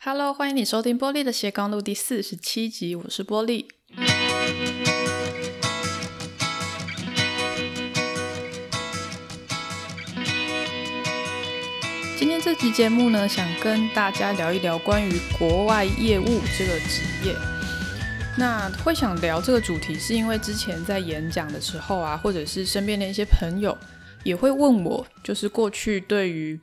Hello，欢迎你收听波莉的斜杠路第四十七集，我是波莉。今天这集节目呢，想跟大家聊一聊关于国外业务这个职业。那会想聊这个主题，是因为之前在演讲的时候啊，或者是身边的一些朋友也会问我，就是过去对于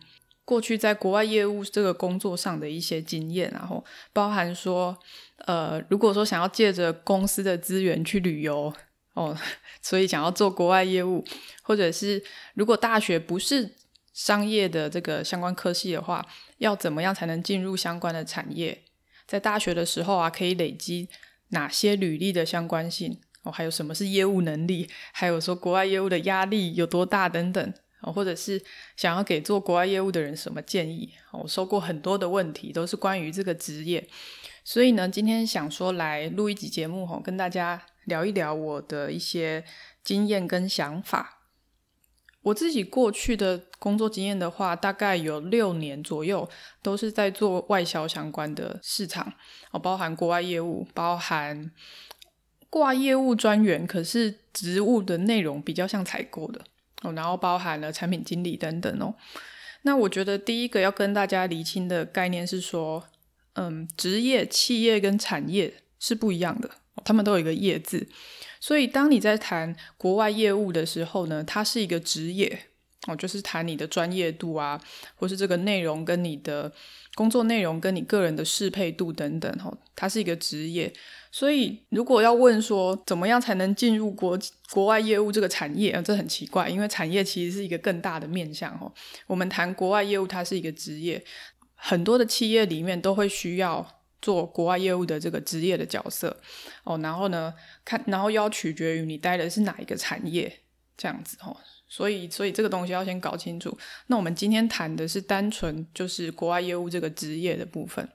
过去在国外业务这个工作上的一些经验，然后包含说，呃，如果说想要借着公司的资源去旅游哦，所以想要做国外业务，或者是如果大学不是。商业的这个相关科系的话，要怎么样才能进入相关的产业？在大学的时候啊，可以累积哪些履历的相关性？哦，还有什么是业务能力？还有说国外业务的压力有多大等等？或者是想要给做国外业务的人什么建议？我收过很多的问题，都是关于这个职业。所以呢，今天想说来录一集节目，吼，跟大家聊一聊我的一些经验跟想法。我自己过去的工作经验的话，大概有六年左右，都是在做外销相关的市场，哦，包含国外业务，包含挂业务专员，可是职务的内容比较像采购的哦，然后包含了产品经理等等哦。那我觉得第一个要跟大家厘清的概念是说，嗯，职业、企业跟产业是不一样的，他们都有一个“业”字。所以，当你在谈国外业务的时候呢，它是一个职业哦，就是谈你的专业度啊，或是这个内容跟你的工作内容跟你个人的适配度等等，哦，它是一个职业。所以，如果要问说怎么样才能进入国国外业务这个产业啊，这很奇怪，因为产业其实是一个更大的面向哦。我们谈国外业务，它是一个职业，很多的企业里面都会需要。做国外业务的这个职业的角色哦，然后呢，看，然后要取决于你待的是哪一个产业这样子哦，所以，所以这个东西要先搞清楚。那我们今天谈的是单纯就是国外业务这个职业的部分。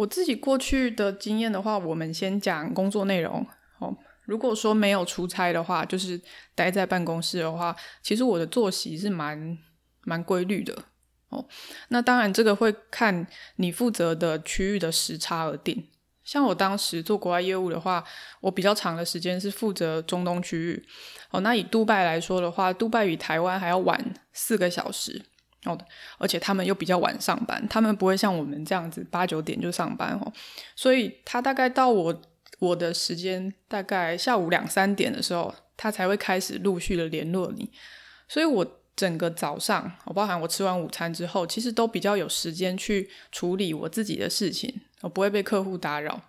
我自己过去的经验的话，我们先讲工作内容哦。如果说没有出差的话，就是待在办公室的话，其实我的作息是蛮蛮规律的。哦，那当然，这个会看你负责的区域的时差而定。像我当时做国外业务的话，我比较长的时间是负责中东区域。哦，那以杜拜来说的话，杜拜比台湾还要晚四个小时。哦，而且他们又比较晚上班，他们不会像我们这样子八九点就上班哦。所以他大概到我我的时间，大概下午两三点的时候，他才会开始陆续的联络你。所以我。整个早上，我包含我吃完午餐之后，其实都比较有时间去处理我自己的事情，我不会被客户打扰。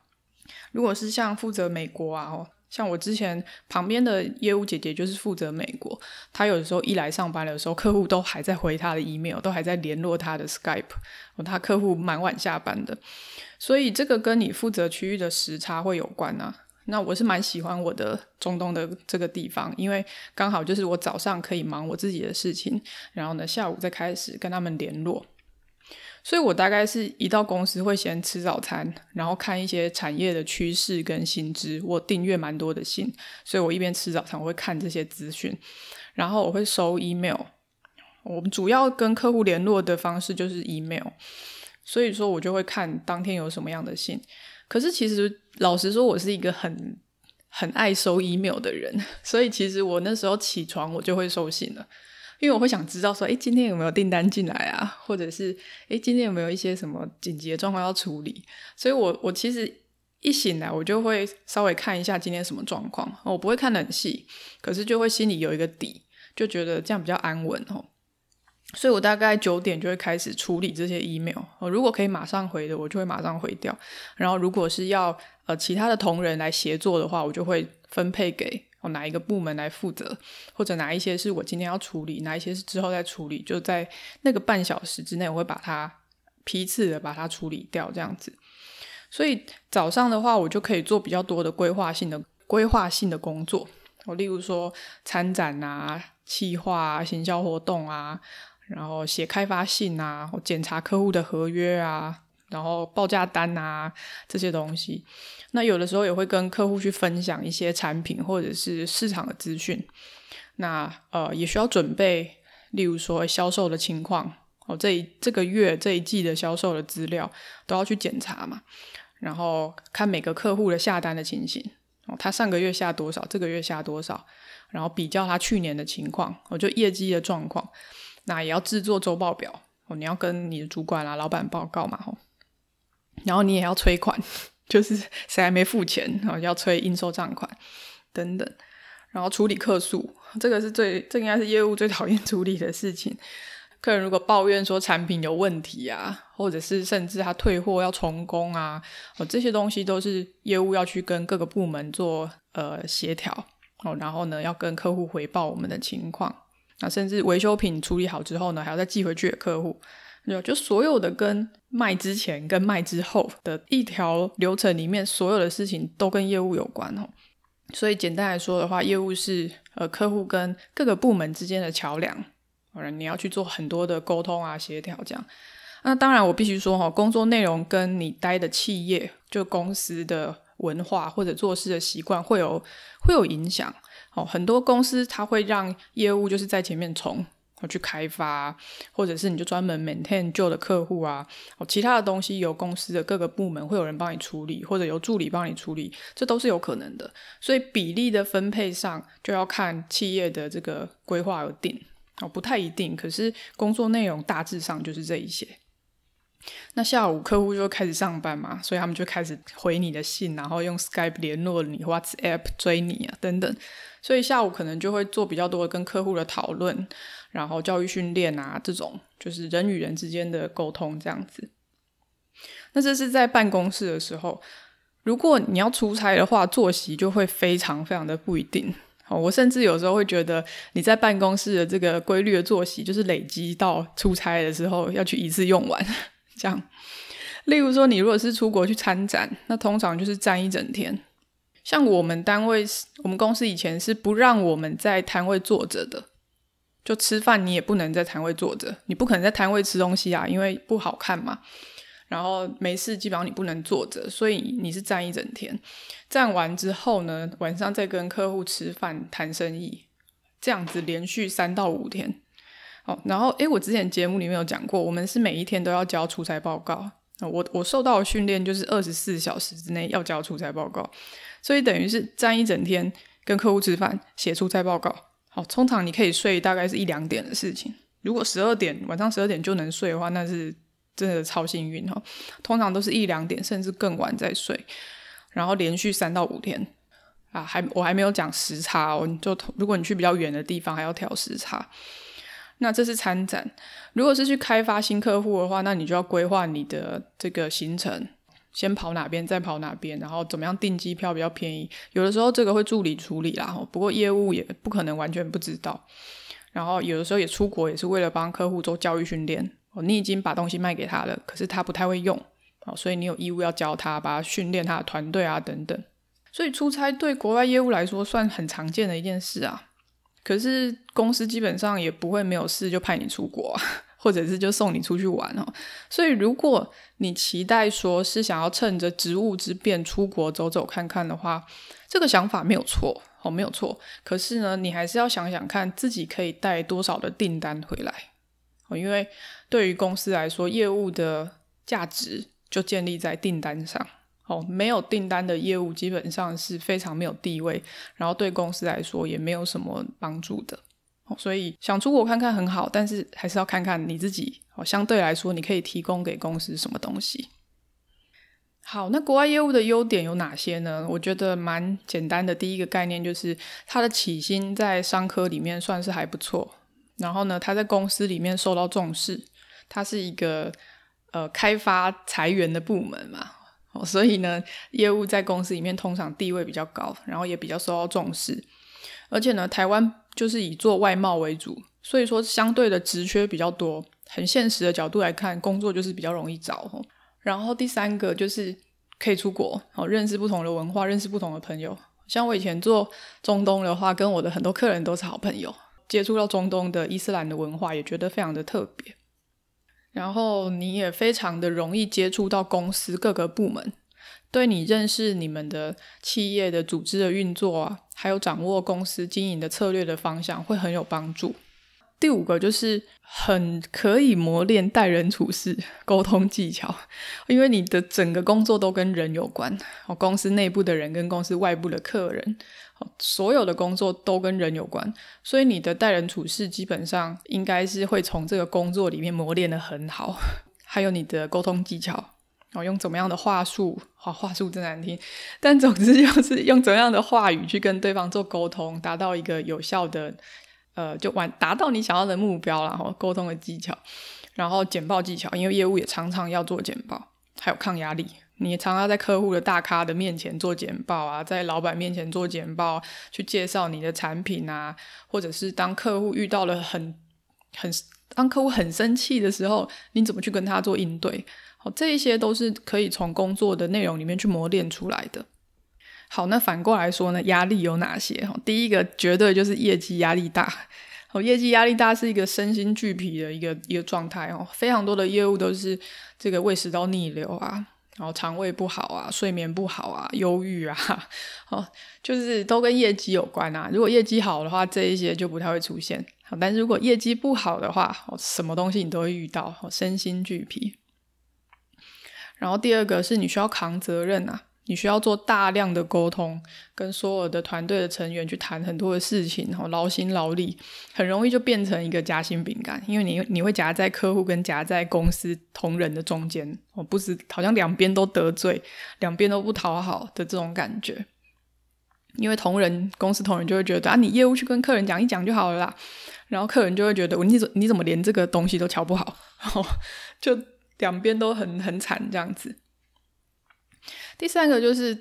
如果是像负责美国啊，像我之前旁边的业务姐姐就是负责美国，她有的时候一来上班的时候，客户都还在回她的 email，都还在联络她的 Skype，她客户蛮晚下班的，所以这个跟你负责区域的时差会有关啊。那我是蛮喜欢我的中东的这个地方，因为刚好就是我早上可以忙我自己的事情，然后呢，下午再开始跟他们联络。所以我大概是一到公司会先吃早餐，然后看一些产业的趋势跟新知。我订阅蛮多的信，所以我一边吃早餐我会看这些资讯，然后我会收 email。我们主要跟客户联络的方式就是 email，所以说我就会看当天有什么样的信。可是其实老实说，我是一个很很爱收 email 的人，所以其实我那时候起床我就会收信了，因为我会想知道说，诶，今天有没有订单进来啊？或者是诶，今天有没有一些什么紧急的状况要处理？所以我我其实一醒来我就会稍微看一下今天什么状况，我不会看得很细，可是就会心里有一个底，就觉得这样比较安稳哦。所以我大概九点就会开始处理这些 email。哦，如果可以马上回的，我就会马上回掉。然后如果是要呃其他的同仁来协作的话，我就会分配给哦哪一个部门来负责，或者哪一些是我今天要处理，哪一些是之后再处理，就在那个半小时之内，我会把它批次的把它处理掉，这样子。所以早上的话，我就可以做比较多的规划性的规划性的工作。我例如说参展啊、企划啊、行销活动啊。然后写开发信啊，检查客户的合约啊，然后报价单啊这些东西。那有的时候也会跟客户去分享一些产品或者是市场的资讯。那呃也需要准备，例如说销售的情况，哦，这一这个月这一季的销售的资料都要去检查嘛，然后看每个客户的下单的情形，哦，他上个月下多少，这个月下多少，然后比较他去年的情况，哦，就业绩的状况，那也要制作周报表，哦，你要跟你的主管啊、老板报告嘛，吼，然后你也要催款，就是谁还没付钱，哦，要催应收账款等等，然后处理客诉，这个是最，这应该是业务最讨厌处理的事情。客人如果抱怨说产品有问题啊，或者是甚至他退货要重工啊，哦，这些东西都是业务要去跟各个部门做呃协调哦，然后呢要跟客户回报我们的情况，那甚至维修品处理好之后呢，还要再寄回去给客户，有就所有的跟卖之前跟卖之后的一条流程里面，所有的事情都跟业务有关哦。所以简单来说的话，业务是呃客户跟各个部门之间的桥梁。你要去做很多的沟通啊、协调这样。那当然，我必须说哈，工作内容跟你待的企业、就公司的文化或者做事的习惯会有会有影响。哦，很多公司它会让业务就是在前面冲，去开发，或者是你就专门 maintain 旧的客户啊。哦，其他的东西由公司的各个部门会有人帮你处理，或者由助理帮你处理，这都是有可能的。所以比例的分配上就要看企业的这个规划而定。哦，不太一定，可是工作内容大致上就是这一些。那下午客户就开始上班嘛，所以他们就开始回你的信，然后用 Skype 联络你，WhatsApp 追你啊等等。所以下午可能就会做比较多的跟客户的讨论，然后教育训练啊这种，就是人与人之间的沟通这样子。那这是在办公室的时候，如果你要出差的话，作息就会非常非常的不一定。哦我甚至有时候会觉得，你在办公室的这个规律的作息，就是累积到出差的时候要去一次用完，这样。例如说，你如果是出国去参展，那通常就是站一整天。像我们单位，我们公司以前是不让我们在摊位坐着的，就吃饭你也不能在摊位坐着，你不可能在摊位吃东西啊，因为不好看嘛。然后没事，基本上你不能坐着，所以你是站一整天。站完之后呢，晚上再跟客户吃饭谈生意，这样子连续三到五天。哦，然后诶，我之前节目里面有讲过，我们是每一天都要交出差报告。我我受到的训练就是二十四小时之内要交出差报告，所以等于是站一整天跟客户吃饭写出差报告。好，通常你可以睡大概是一两点的事情。如果十二点晚上十二点就能睡的话，那是。真的超幸运哈，通常都是一两点甚至更晚再睡，然后连续三到五天啊，还我还没有讲时差哦，就如果你去比较远的地方还要调时差，那这是参展。如果是去开发新客户的话，那你就要规划你的这个行程，先跑哪边再跑哪边，然后怎么样订机票比较便宜。有的时候这个会助理处理啦，不过业务也不可能完全不知道。然后有的时候也出国也是为了帮客户做教育训练。哦，你已经把东西卖给他了，可是他不太会用，哦，所以你有义务要教他，把他训练他的团队啊等等。所以出差对国外业务来说算很常见的一件事啊。可是公司基本上也不会没有事就派你出国，或者是就送你出去玩哦。所以如果你期待说是想要趁着职务之便出国走走看看的话，这个想法没有错，哦，没有错。可是呢，你还是要想想看自己可以带多少的订单回来哦。因为对于公司来说，业务的价值就建立在订单上。哦，没有订单的业务基本上是非常没有地位，然后对公司来说也没有什么帮助的。所以想出国看看很好，但是还是要看看你自己。哦，相对来说，你可以提供给公司什么东西。好，那国外业务的优点有哪些呢？我觉得蛮简单的。第一个概念就是它的起薪在商科里面算是还不错。然后呢，他在公司里面受到重视，他是一个呃开发财源的部门嘛，哦，所以呢，业务在公司里面通常地位比较高，然后也比较受到重视。而且呢，台湾就是以做外贸为主，所以说相对的职缺比较多。很现实的角度来看，工作就是比较容易找。然后第三个就是可以出国，哦，认识不同的文化，认识不同的朋友。像我以前做中东的话，跟我的很多客人都是好朋友。接触到中东的伊斯兰的文化，也觉得非常的特别。然后你也非常的容易接触到公司各个部门，对你认识你们的企业的组织的运作啊，还有掌握公司经营的策略的方向，会很有帮助。第五个就是很可以磨练待人处事、沟通技巧，因为你的整个工作都跟人有关，哦，公司内部的人跟公司外部的客人，所有的工作都跟人有关，所以你的待人处事基本上应该是会从这个工作里面磨练得很好，还有你的沟通技巧，哦，用怎么样的话术，好，话术真难听，但总之就是用怎么样的话语去跟对方做沟通，达到一个有效的。呃，就完达到你想要的目标，然后沟通的技巧，然后简报技巧，因为业务也常常要做简报，还有抗压力，你常常在客户的大咖的面前做简报啊，在老板面前做简报，去介绍你的产品啊，或者是当客户遇到了很很当客户很生气的时候，你怎么去跟他做应对？好，这一些都是可以从工作的内容里面去磨练出来的。好，那反过来说呢，压力有哪些？哈第一个绝对就是业绩压力大。哦，业绩压力大是一个身心俱疲的一个一个状态哦。非常多的业务都是这个胃食道逆流啊，然后肠胃不好啊，睡眠不好啊，忧郁啊，哦，就是都跟业绩有关啊。如果业绩好的话，这一些就不太会出现。好，但如果业绩不好的话，哦，什么东西你都会遇到，哦，身心俱疲。然后第二个是你需要扛责任啊。你需要做大量的沟通，跟所有的团队的成员去谈很多的事情，然后劳心劳力，很容易就变成一个夹心饼干，因为你你会夹在客户跟夹在公司同仁的中间，哦，不是好像两边都得罪，两边都不讨好的这种感觉。因为同仁公司同仁就会觉得啊，你业务去跟客人讲一讲就好了啦，然后客人就会觉得你怎你怎么连这个东西都瞧不好，然后就两边都很很惨这样子。第三个就是，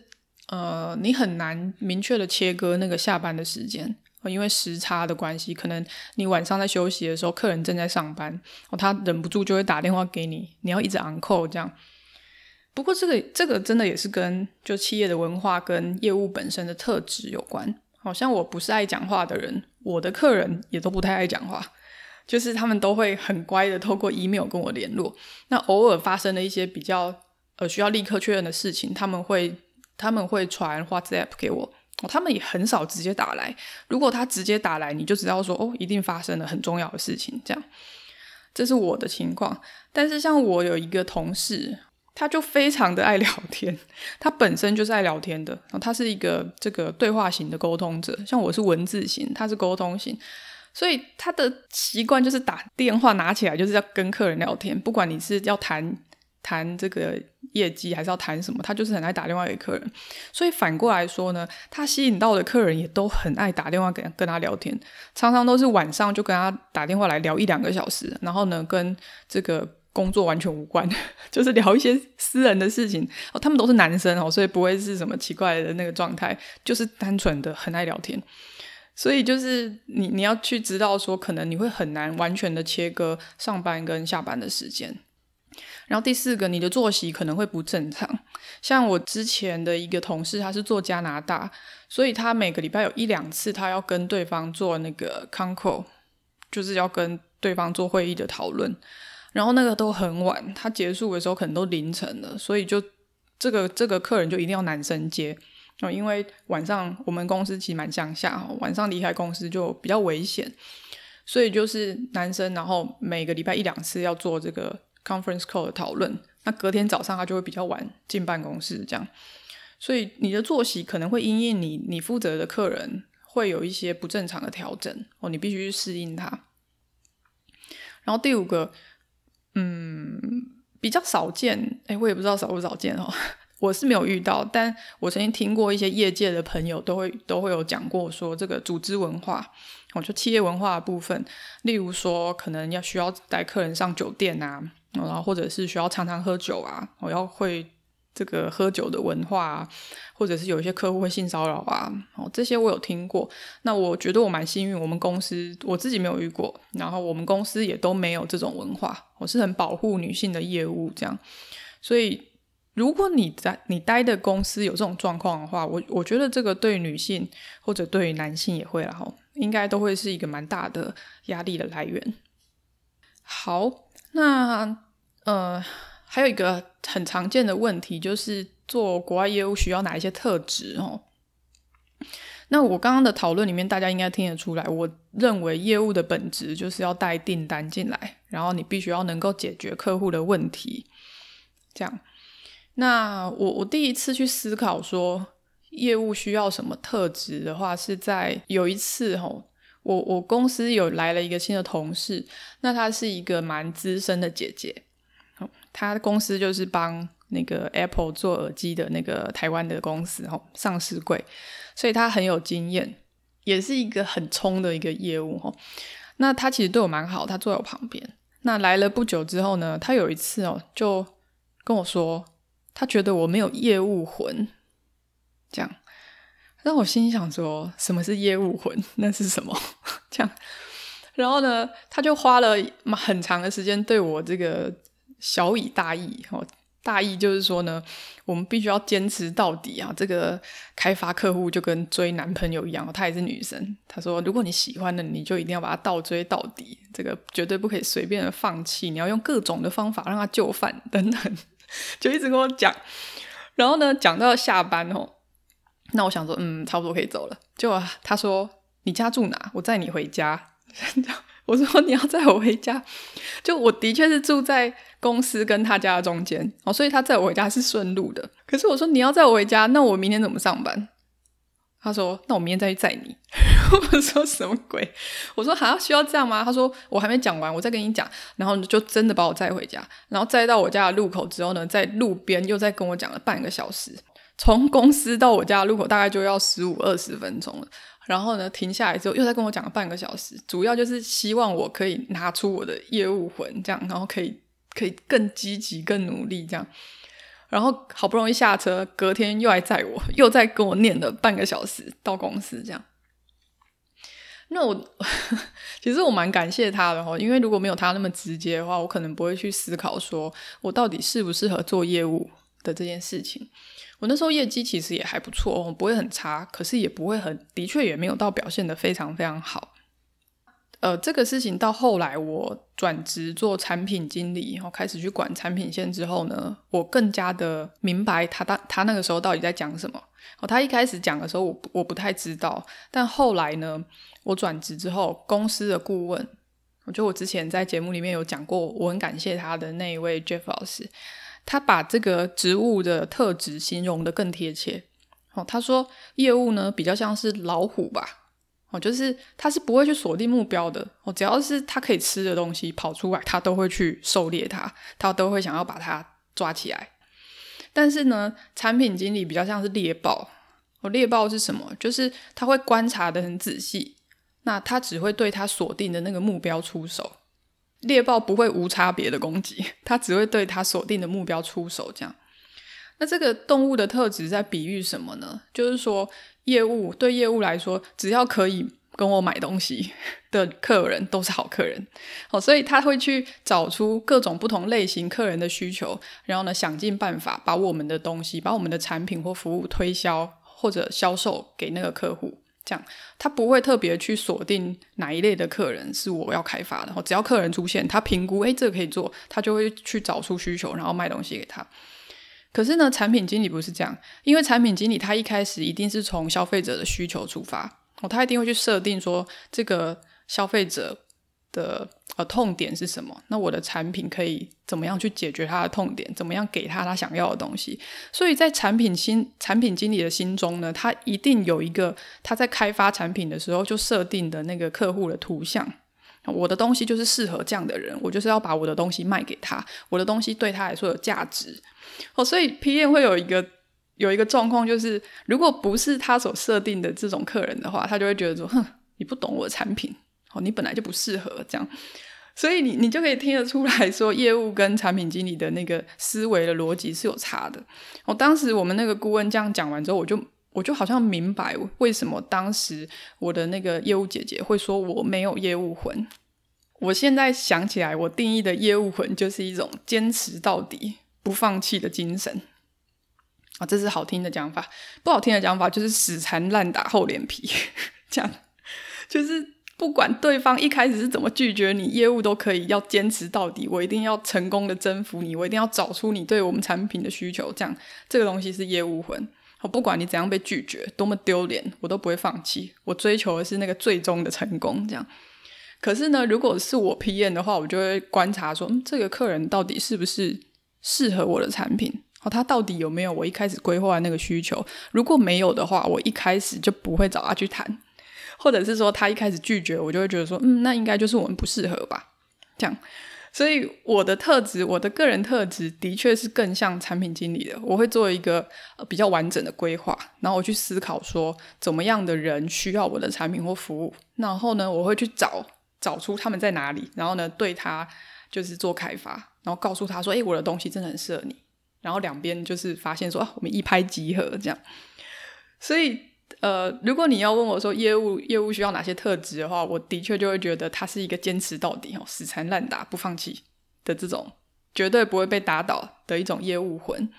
呃，你很难明确的切割那个下班的时间，因为时差的关系，可能你晚上在休息的时候，客人正在上班，哦，他忍不住就会打电话给你，你要一直 on call 这样。不过这个这个真的也是跟就企业的文化跟业务本身的特质有关。好像我不是爱讲话的人，我的客人也都不太爱讲话，就是他们都会很乖的透过 email 跟我联络。那偶尔发生了一些比较。呃，需要立刻确认的事情，他们会他们会传话子 app 给我，他们也很少直接打来。如果他直接打来，你就知道说哦，一定发生了很重要的事情。这样，这是我的情况。但是像我有一个同事，他就非常的爱聊天，他本身就是爱聊天的，然后他是一个这个对话型的沟通者。像我是文字型，他是沟通型，所以他的习惯就是打电话拿起来就是要跟客人聊天，不管你是要谈。谈这个业绩还是要谈什么，他就是很爱打电话给客人，所以反过来说呢，他吸引到的客人也都很爱打电话给跟他聊天，常常都是晚上就跟他打电话来聊一两个小时，然后呢，跟这个工作完全无关，就是聊一些私人的事情哦。他们都是男生哦，所以不会是什么奇怪的那个状态，就是单纯的很爱聊天。所以就是你你要去知道说，可能你会很难完全的切割上班跟下班的时间。然后第四个，你的作息可能会不正常。像我之前的一个同事，他是做加拿大，所以他每个礼拜有一两次，他要跟对方做那个 con call，就是要跟对方做会议的讨论。然后那个都很晚，他结束的时候可能都凌晨了，所以就这个这个客人就一定要男生接哦，因为晚上我们公司其实蛮乡下，晚上离开公司就比较危险，所以就是男生，然后每个礼拜一两次要做这个。Conference call 的讨论，那隔天早上他就会比较晚进办公室，这样，所以你的作息可能会因应你你负责的客人会有一些不正常的调整哦，你必须去适应它。然后第五个，嗯，比较少见，诶，我也不知道少不少见哦，我是没有遇到，但我曾经听过一些业界的朋友都会都会有讲过说这个组织文化。我就企业文化的部分，例如说可能要需要带客人上酒店啊。然后或者是需要常常喝酒啊，我要会这个喝酒的文化啊，或者是有一些客户会性骚扰啊，哦，这些我有听过。那我觉得我蛮幸运，我们公司我自己没有遇过，然后我们公司也都没有这种文化。我是很保护女性的业务这样，所以如果你在你待的公司有这种状况的话，我我觉得这个对女性或者对男性也会，然后应该都会是一个蛮大的压力的来源。好。那呃，还有一个很常见的问题，就是做国外业务需要哪一些特质哦？那我刚刚的讨论里面，大家应该听得出来，我认为业务的本质就是要带订单进来，然后你必须要能够解决客户的问题。这样，那我我第一次去思考说业务需要什么特质的话，是在有一次吼，我我公司有来了一个新的同事，那她是一个蛮资深的姐姐，她公司就是帮那个 Apple 做耳机的那个台湾的公司哦，上市柜。所以她很有经验，也是一个很冲的一个业务哦。那他其实对我蛮好，他坐在我旁边。那来了不久之后呢，他有一次哦，就跟我说，他觉得我没有业务魂，这样。让我心想说，什么是业务魂？那是什么？这样。然后呢，他就花了很长的时间对我这个小以大义哦。大意就是说呢，我们必须要坚持到底啊！这个开发客户就跟追男朋友一样，她也是女生。她说，如果你喜欢的，你就一定要把他倒追到底，这个绝对不可以随便的放弃。你要用各种的方法让他就范等等，就一直跟我讲。然后呢，讲到下班哦，那我想说，嗯，差不多可以走了。就他说，你家住哪？我载你回家。我说你要载我回家，就我的确是住在公司跟他家的中间哦，所以他载我回家是顺路的。可是我说你要载我回家，那我明天怎么上班？他说那我明天再去载你。我说什么鬼？我说还要需要这样吗？他说我还没讲完，我再跟你讲。然后就真的把我载回家，然后载到我家的路口之后呢，在路边又再跟我讲了半个小时。从公司到我家路口大概就要十五二十分钟了。然后呢，停下来之后又再跟我讲了半个小时，主要就是希望我可以拿出我的业务魂，这样，然后可以可以更积极、更努力，这样。然后好不容易下车，隔天又来载我，又再跟我念了半个小时到公司，这样。那我 其实我蛮感谢他的哈，因为如果没有他那么直接的话，我可能不会去思考说我到底适不适合做业务的这件事情。我那时候业绩其实也还不错哦，不会很差，可是也不会很，的确也没有到表现得非常非常好。呃，这个事情到后来我转职做产品经理，然后开始去管产品线之后呢，我更加的明白他他他那个时候到底在讲什么。哦，他一开始讲的时候我我不太知道，但后来呢，我转职之后，公司的顾问，我觉得我之前在节目里面有讲过，我很感谢他的那一位 Jeff 老师。他把这个植物的特质形容的更贴切。哦，他说业务呢比较像是老虎吧，哦，就是他是不会去锁定目标的。哦，只要是他可以吃的东西跑出来，他都会去狩猎它，他都会想要把它抓起来。但是呢，产品经理比较像是猎豹。哦，猎豹是什么？就是他会观察的很仔细，那他只会对他锁定的那个目标出手。猎豹不会无差别的攻击，它只会对它锁定的目标出手。这样，那这个动物的特质在比喻什么呢？就是说，业务对业务来说，只要可以跟我买东西的客人都是好客人。好，所以他会去找出各种不同类型客人的需求，然后呢，想尽办法把我们的东西、把我们的产品或服务推销或者销售给那个客户。他不会特别去锁定哪一类的客人是我要开发的。然后只要客人出现，他评估，诶，这个可以做，他就会去找出需求，然后卖东西给他。可是呢，产品经理不是这样，因为产品经理他一开始一定是从消费者的需求出发，哦，他一定会去设定说这个消费者的呃痛点是什么？那我的产品可以怎么样去解决他的痛点？怎么样给他他想要的东西？所以在产品心产品经理的心中呢，他一定有一个他在开发产品的时候就设定的那个客户的图像。我的东西就是适合这样的人，我就是要把我的东西卖给他，我的东西对他来说有价值。哦，所以 PM 会有一个有一个状况，就是如果不是他所设定的这种客人的话，他就会觉得说，哼，你不懂我的产品。哦，你本来就不适合这样，所以你你就可以听得出来说，业务跟产品经理的那个思维的逻辑是有差的。我当时我们那个顾问这样讲完之后，我就我就好像明白为什么当时我的那个业务姐姐会说我没有业务魂。我现在想起来，我定义的业务魂就是一种坚持到底、不放弃的精神。啊，这是好听的讲法，不好听的讲法就是死缠烂打、厚脸皮，这样就是。不管对方一开始是怎么拒绝你，业务都可以要坚持到底。我一定要成功的征服你，我一定要找出你对我们产品的需求。这样，这个东西是业务魂。我不管你怎样被拒绝，多么丢脸，我都不会放弃。我追求的是那个最终的成功，这样。可是呢，如果是我 PM 的话，我就会观察说，嗯，这个客人到底是不是适合我的产品？哦，他到底有没有我一开始规划的那个需求？如果没有的话，我一开始就不会找他去谈，或者是说他一开始拒绝，我就会觉得说，嗯，那应该就是我们不适合吧？这样。所以我的特质，我的个人特质的确是更像产品经理的。我会做一个比较完整的规划，然后我去思考说，怎么样的人需要我的产品或服务，然后呢，我会去找。找出他们在哪里，然后呢，对他就是做开发，然后告诉他说：“诶，我的东西真的很适合你。”然后两边就是发现说：“啊，我们一拍即合。”这样。所以，呃，如果你要问我说业务业务需要哪些特质的话，我的确就会觉得他是一个坚持到底、哦，死缠烂打不放弃的这种，绝对不会被打倒的一种业务魂。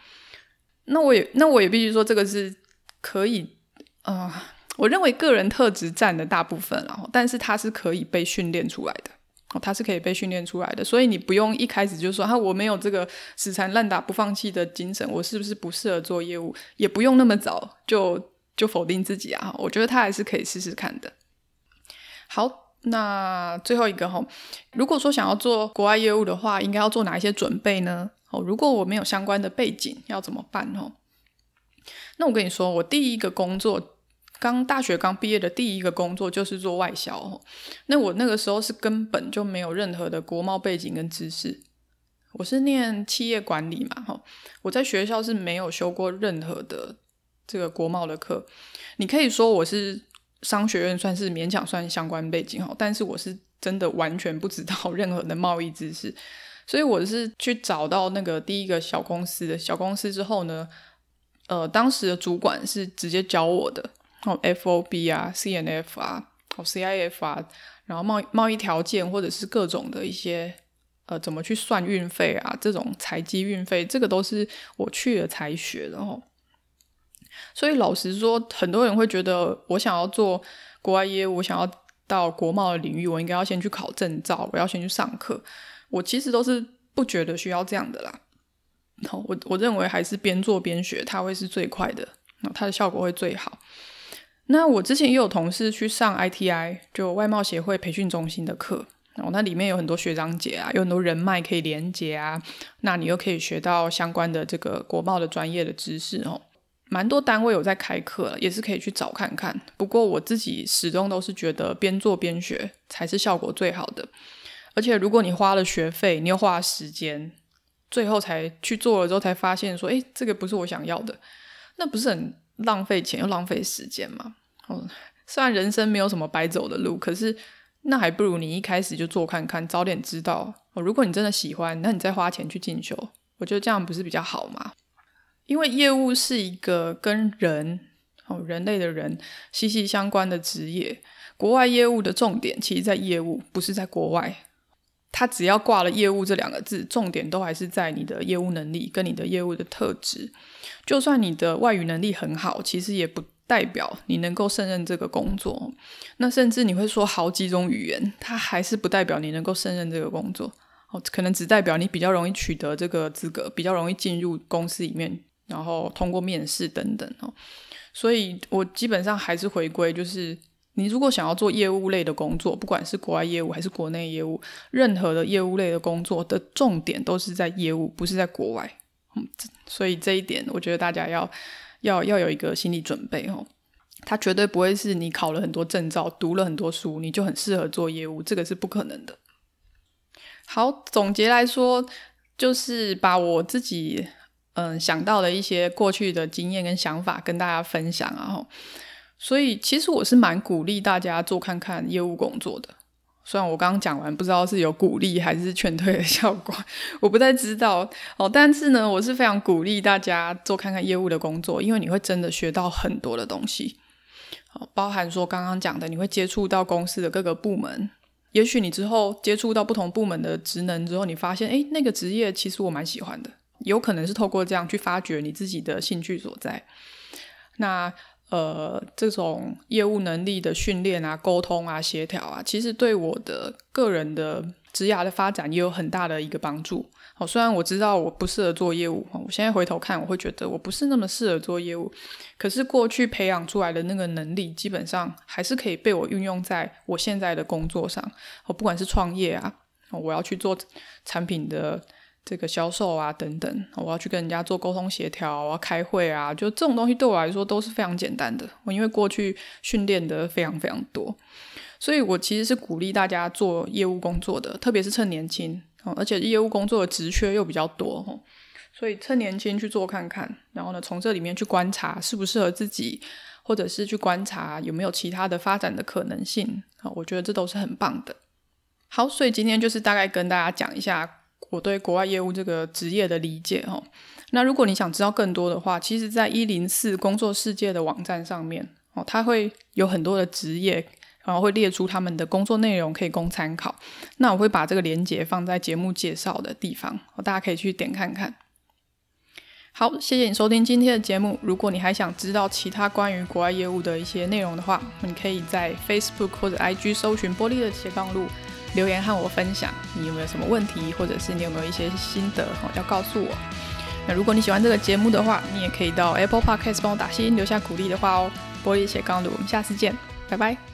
那我也那我也必须说，这个是可以啊。我认为个人特质占的大部分，然后，但是它是可以被训练出来的，哦，它是可以被训练出来的，所以你不用一开始就说，哈，我没有这个死缠烂打不放弃的精神，我是不是不适合做业务？也不用那么早就就否定自己啊，我觉得他还是可以试试看的。好，那最后一个哈，如果说想要做国外业务的话，应该要做哪一些准备呢？哦，如果我没有相关的背景，要怎么办？哦，那我跟你说，我第一个工作。刚大学刚毕业的第一个工作就是做外销，那我那个时候是根本就没有任何的国贸背景跟知识，我是念企业管理嘛，哈，我在学校是没有修过任何的这个国贸的课，你可以说我是商学院算是勉强算相关背景哈，但是我是真的完全不知道 任何的贸易知识，所以我是去找到那个第一个小公司的小公司之后呢，呃，当时的主管是直接教我的。哦，FOB 啊，CNF 啊，哦，CIF 啊，然后贸贸易条件或者是各种的一些呃，怎么去算运费啊，这种财机运费，这个都是我去了才学的哦。所以老实说，很多人会觉得我想要做国外业务，我想要到国贸的领域，我应该要先去考证照，我要先去上课。我其实都是不觉得需要这样的啦。我我认为还是边做边学，它会是最快的，它的效果会最好。那我之前也有同事去上 ITI，就外贸协会培训中心的课，哦，那里面有很多学长姐啊，有很多人脉可以连接啊，那你又可以学到相关的这个国贸的专业的知识哦，蛮多单位有在开课了，也是可以去找看看。不过我自己始终都是觉得边做边学才是效果最好的，而且如果你花了学费，你又花了时间，最后才去做了之后才发现说，诶，这个不是我想要的，那不是很浪费钱又浪费时间吗？哦，虽然人生没有什么白走的路，可是那还不如你一开始就做看看，早点知道。哦，如果你真的喜欢，那你再花钱去进修，我觉得这样不是比较好吗？因为业务是一个跟人哦，人类的人息息相关的职业。国外业务的重点其实在业务，不是在国外。它只要挂了业务这两个字，重点都还是在你的业务能力跟你的业务的特质。就算你的外语能力很好，其实也不。代表你能够胜任这个工作，那甚至你会说好几种语言，它还是不代表你能够胜任这个工作。哦，可能只代表你比较容易取得这个资格，比较容易进入公司里面，然后通过面试等等哦。所以我基本上还是回归，就是你如果想要做业务类的工作，不管是国外业务还是国内业务，任何的业务类的工作的重点都是在业务，不是在国外。嗯，所以这一点我觉得大家要。要要有一个心理准备哦，它绝对不会是你考了很多证照、读了很多书，你就很适合做业务，这个是不可能的。好，总结来说，就是把我自己嗯想到的一些过去的经验跟想法跟大家分享啊。所以其实我是蛮鼓励大家做看看业务工作的。虽然我刚刚讲完，不知道是有鼓励还是劝退的效果，我不太知道哦。但是呢，我是非常鼓励大家做看看业务的工作，因为你会真的学到很多的东西，哦，包含说刚刚讲的，你会接触到公司的各个部门。也许你之后接触到不同部门的职能之后，你发现，诶，那个职业其实我蛮喜欢的，有可能是透过这样去发掘你自己的兴趣所在。那。呃，这种业务能力的训练啊、沟通啊、协调啊，其实对我的个人的职涯的发展也有很大的一个帮助。哦，虽然我知道我不适合做业务，我现在回头看，我会觉得我不是那么适合做业务。可是过去培养出来的那个能力，基本上还是可以被我运用在我现在的工作上。我不管是创业啊，我要去做产品的这个销售啊等等，我要去跟人家做沟通协调，我要开会啊，就这种东西对我来说都是非常简单的。我因为过去训练的非常非常多。所以，我其实是鼓励大家做业务工作的，特别是趁年轻，而且业务工作的职缺又比较多，所以趁年轻去做看看，然后呢，从这里面去观察适不适合自己，或者是去观察有没有其他的发展的可能性啊，我觉得这都是很棒的。好，所以今天就是大概跟大家讲一下我对国外业务这个职业的理解哦。那如果你想知道更多的话，其实在一零四工作世界的网站上面哦，它会有很多的职业。然后会列出他们的工作内容，可以供参考。那我会把这个连接放在节目介绍的地方，大家可以去点看看。好，谢谢你收听今天的节目。如果你还想知道其他关于国外业务的一些内容的话，你可以在 Facebook 或者 IG 搜寻“玻璃的斜杠路”，留言和我分享你有没有什么问题，或者是你有没有一些心得哦要告诉我。那如果你喜欢这个节目的话，你也可以到 Apple Podcast 帮我打新，留下鼓励的话哦。玻璃鞋刚的，我们下次见，拜拜。